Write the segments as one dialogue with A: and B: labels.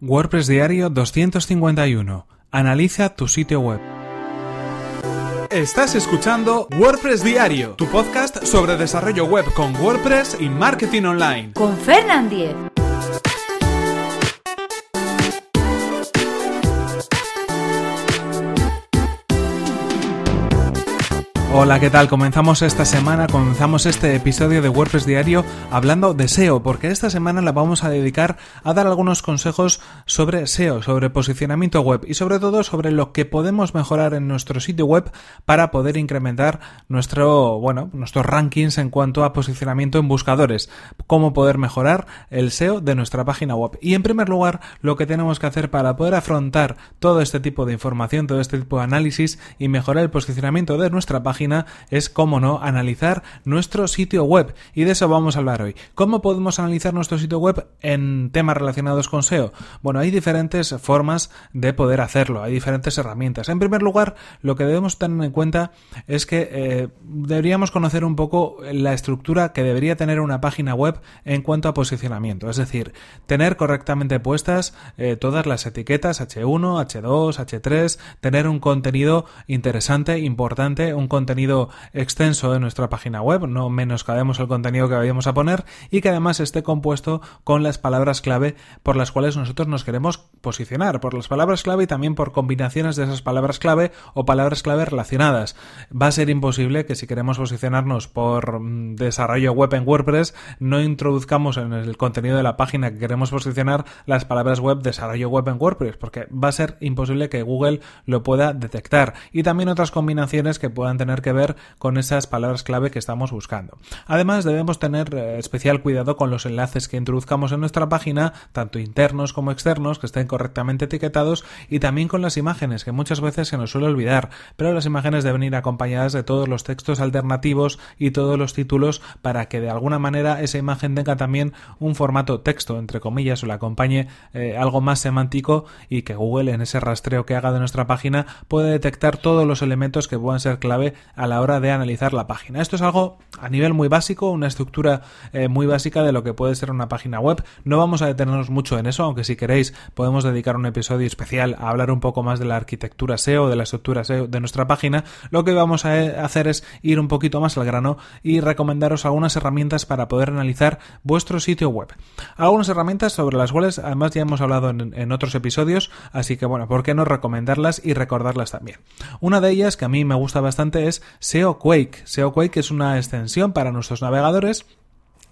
A: WordPress Diario 251. Analiza tu sitio web. Estás escuchando WordPress Diario, tu podcast sobre desarrollo web con WordPress y marketing online.
B: Con Fernand Diez.
A: Hola, ¿qué tal? Comenzamos esta semana, comenzamos este episodio de WordPress Diario hablando de SEO, porque esta semana la vamos a dedicar a dar algunos consejos sobre SEO, sobre posicionamiento web y sobre todo sobre lo que podemos mejorar en nuestro sitio web para poder incrementar nuestro, bueno, nuestros rankings en cuanto a posicionamiento en buscadores, cómo poder mejorar el SEO de nuestra página web. Y en primer lugar, lo que tenemos que hacer para poder afrontar todo este tipo de información, todo este tipo de análisis y mejorar el posicionamiento de nuestra página es, como no, analizar nuestro sitio web. Y de eso vamos a hablar hoy. ¿Cómo podemos analizar nuestro sitio web en temas relacionados con SEO? Bueno, hay diferentes formas de poder hacerlo, hay diferentes herramientas. En primer lugar, lo que debemos tener en cuenta es que eh, deberíamos conocer un poco la estructura que debería tener una página web en cuanto a posicionamiento. Es decir, tener correctamente puestas eh, todas las etiquetas H1, H2, H3, tener un contenido interesante, importante, un contenido contenido extenso de nuestra página web, no menoscabemos el contenido que vayamos a poner y que además esté compuesto con las palabras clave por las cuales nosotros nos queremos posicionar, por las palabras clave y también por combinaciones de esas palabras clave o palabras clave relacionadas. Va a ser imposible que si queremos posicionarnos por mm, desarrollo web en WordPress no introduzcamos en el contenido de la página que queremos posicionar las palabras web desarrollo web en WordPress, porque va a ser imposible que Google lo pueda detectar. Y también otras combinaciones que puedan tener que ver con esas palabras clave que estamos buscando. Además, debemos tener eh, especial cuidado con los enlaces que introduzcamos en nuestra página, tanto internos como externos, que estén correctamente etiquetados, y también con las imágenes, que muchas veces se nos suele olvidar, pero las imágenes deben ir acompañadas de todos los textos alternativos y todos los títulos para que de alguna manera esa imagen tenga también un formato texto, entre comillas, o le acompañe eh, algo más semántico y que Google en ese rastreo que haga de nuestra página pueda detectar todos los elementos que puedan ser clave a la hora de analizar la página. Esto es algo a nivel muy básico, una estructura eh, muy básica de lo que puede ser una página web. No vamos a detenernos mucho en eso, aunque si queréis podemos dedicar un episodio especial a hablar un poco más de la arquitectura SEO, de la estructura SEO de nuestra página. Lo que vamos a eh, hacer es ir un poquito más al grano y recomendaros algunas herramientas para poder analizar vuestro sitio web. Algunas herramientas sobre las cuales además ya hemos hablado en, en otros episodios, así que bueno, ¿por qué no recomendarlas y recordarlas también? Una de ellas que a mí me gusta bastante es SEO Quake. SEO Quake es una extensión para nuestros navegadores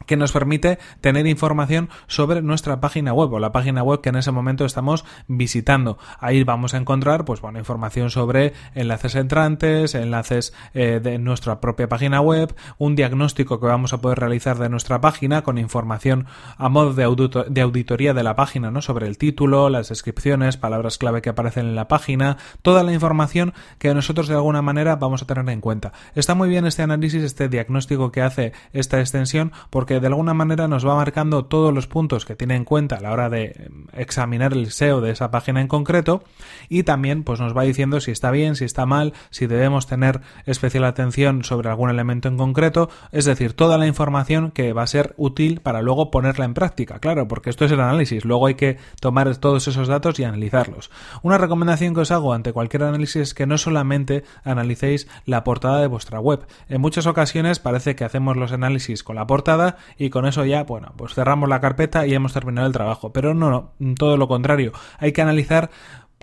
A: que nos permite tener información sobre nuestra página web o la página web que en ese momento estamos visitando. Ahí vamos a encontrar pues bueno, información sobre enlaces entrantes, enlaces eh, de nuestra propia página web, un diagnóstico que vamos a poder realizar de nuestra página con información a modo de, de auditoría de la página, ¿no? sobre el título, las descripciones, palabras clave que aparecen en la página, toda la información que nosotros de alguna manera vamos a tener en cuenta. Está muy bien este análisis, este diagnóstico que hace esta extensión porque de alguna manera nos va marcando todos los puntos que tiene en cuenta a la hora de em, examinar el SEO de esa página en concreto y también pues nos va diciendo si está bien, si está mal, si debemos tener especial atención sobre algún elemento en concreto, es decir, toda la información que va a ser útil para luego ponerla en práctica, claro, porque esto es el análisis, luego hay que tomar todos esos datos y analizarlos. Una recomendación que os hago ante cualquier análisis es que no solamente analicéis la portada de vuestra web. En muchas ocasiones parece que hacemos los análisis con la portada y con eso ya, bueno, pues cerramos la carpeta y hemos terminado el trabajo. Pero no, no, todo lo contrario. Hay que analizar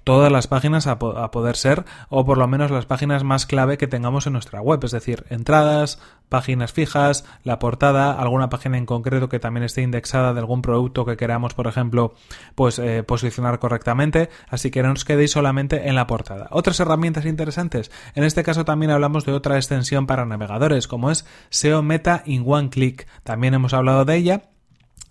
A: todas las páginas a, poder ser, o por lo menos las páginas más clave que tengamos en nuestra web, es decir, entradas, páginas fijas, la portada, alguna página en concreto que también esté indexada de algún producto que queramos, por ejemplo, pues eh, posicionar correctamente, así que no os quedéis solamente en la portada. Otras herramientas interesantes, en este caso también hablamos de otra extensión para navegadores, como es SEO Meta in One Click, también hemos hablado de ella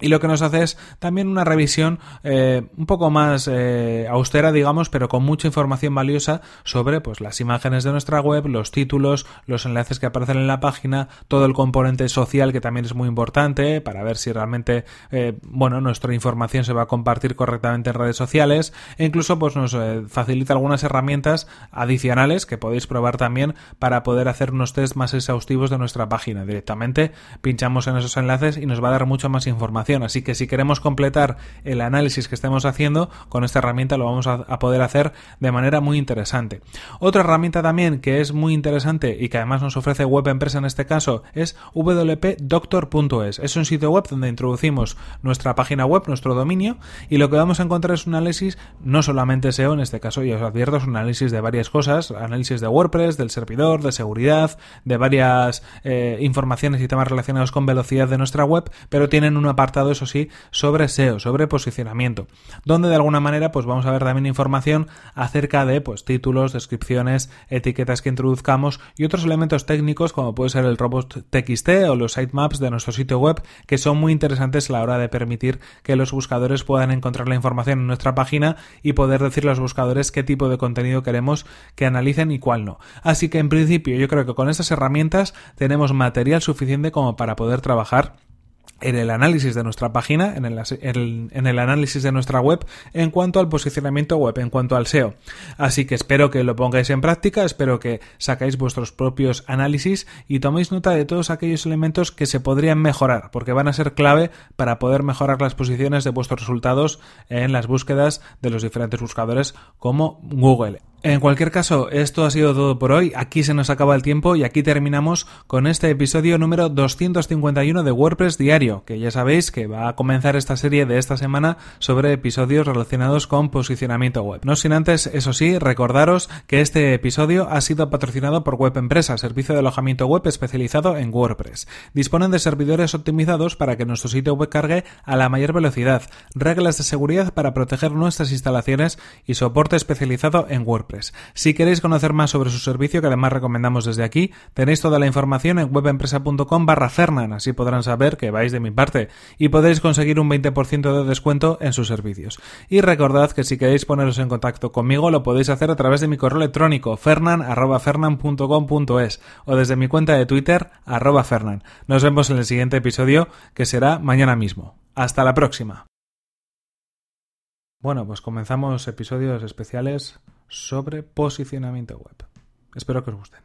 A: y lo que nos hace es también una revisión eh, un poco más eh, austera, digamos, pero con mucha información valiosa sobre pues, las imágenes de nuestra web, los títulos, los enlaces que aparecen en la página, todo el componente social que también es muy importante para ver si realmente eh, bueno, nuestra información se va a compartir correctamente en redes sociales e incluso pues, nos facilita algunas herramientas adicionales que podéis probar también para poder hacer unos test más exhaustivos de nuestra página. Directamente pinchamos en esos enlaces y nos va a dar mucha más información Así que si queremos completar el análisis que estemos haciendo, con esta herramienta lo vamos a, poder hacer de manera muy interesante. Otra herramienta también que es muy interesante y que además nos ofrece Web Empresa en este caso es wpdoctor.es. Es un sitio web donde introducimos nuestra página web, nuestro dominio, y lo que vamos a encontrar es un análisis no solamente SEO, en este caso, y os advierto, es un análisis de varias cosas, análisis de WordPress, del servidor, de seguridad, de varias eh, informaciones y temas relacionados con velocidad de nuestra web, pero tienen un eso sí, sobre SEO, sobre posicionamiento, donde de alguna manera pues vamos a ver también información acerca de pues títulos, descripciones, etiquetas que introduzcamos y otros elementos técnicos como puede ser el robot TXT o los sitemaps de nuestro sitio web que son muy interesantes a la hora de permitir que los buscadores puedan encontrar la información en nuestra página y poder decirle a los buscadores qué tipo de contenido queremos que analicen y cuál no. Así que en principio yo creo que con estas herramientas tenemos material suficiente como para poder trabajar en el análisis de nuestra página, en el, análisis de nuestra web, en cuanto al posicionamiento web, en cuanto al SEO. Así que espero que lo pongáis en práctica, espero que sacáis vuestros propios análisis y toméis nota de todos aquellos elementos que se podrían mejorar, porque van a ser clave para poder mejorar las posiciones de vuestros resultados en las búsquedas de los diferentes buscadores como Google. En cualquier caso, esto ha sido todo por hoy. Aquí se nos acaba el tiempo y aquí terminamos con este episodio número 251 de WordPress Diario, que ya sabéis que va a comenzar esta serie de esta semana sobre episodios relacionados con posicionamiento web. No sin antes, eso sí, recordaros que este episodio ha sido patrocinado por Web Empresa, servicio de alojamiento web especializado en WordPress. Disponen de servidores optimizados para que nuestro sitio web cargue a la mayor velocidad, reglas de seguridad para proteger nuestras instalaciones y soporte especializado en WordPress. Si queréis conocer más sobre su servicio, que además recomendamos desde aquí, tenéis toda la información en webempresa.com barra Fernan, así podrán saber que vais de mi parte y podéis conseguir un 20% de descuento en sus servicios. Y recordad que si queréis poneros en contacto conmigo lo podéis hacer a través de mi correo electrónico fernan.fernan.com.es o desde mi cuenta de Twitter arroba. Nos vemos en el siguiente episodio que será mañana mismo. Hasta la próxima. Bueno, pues comenzamos episodios especiales sobre posicionamiento web. Espero que os gusten.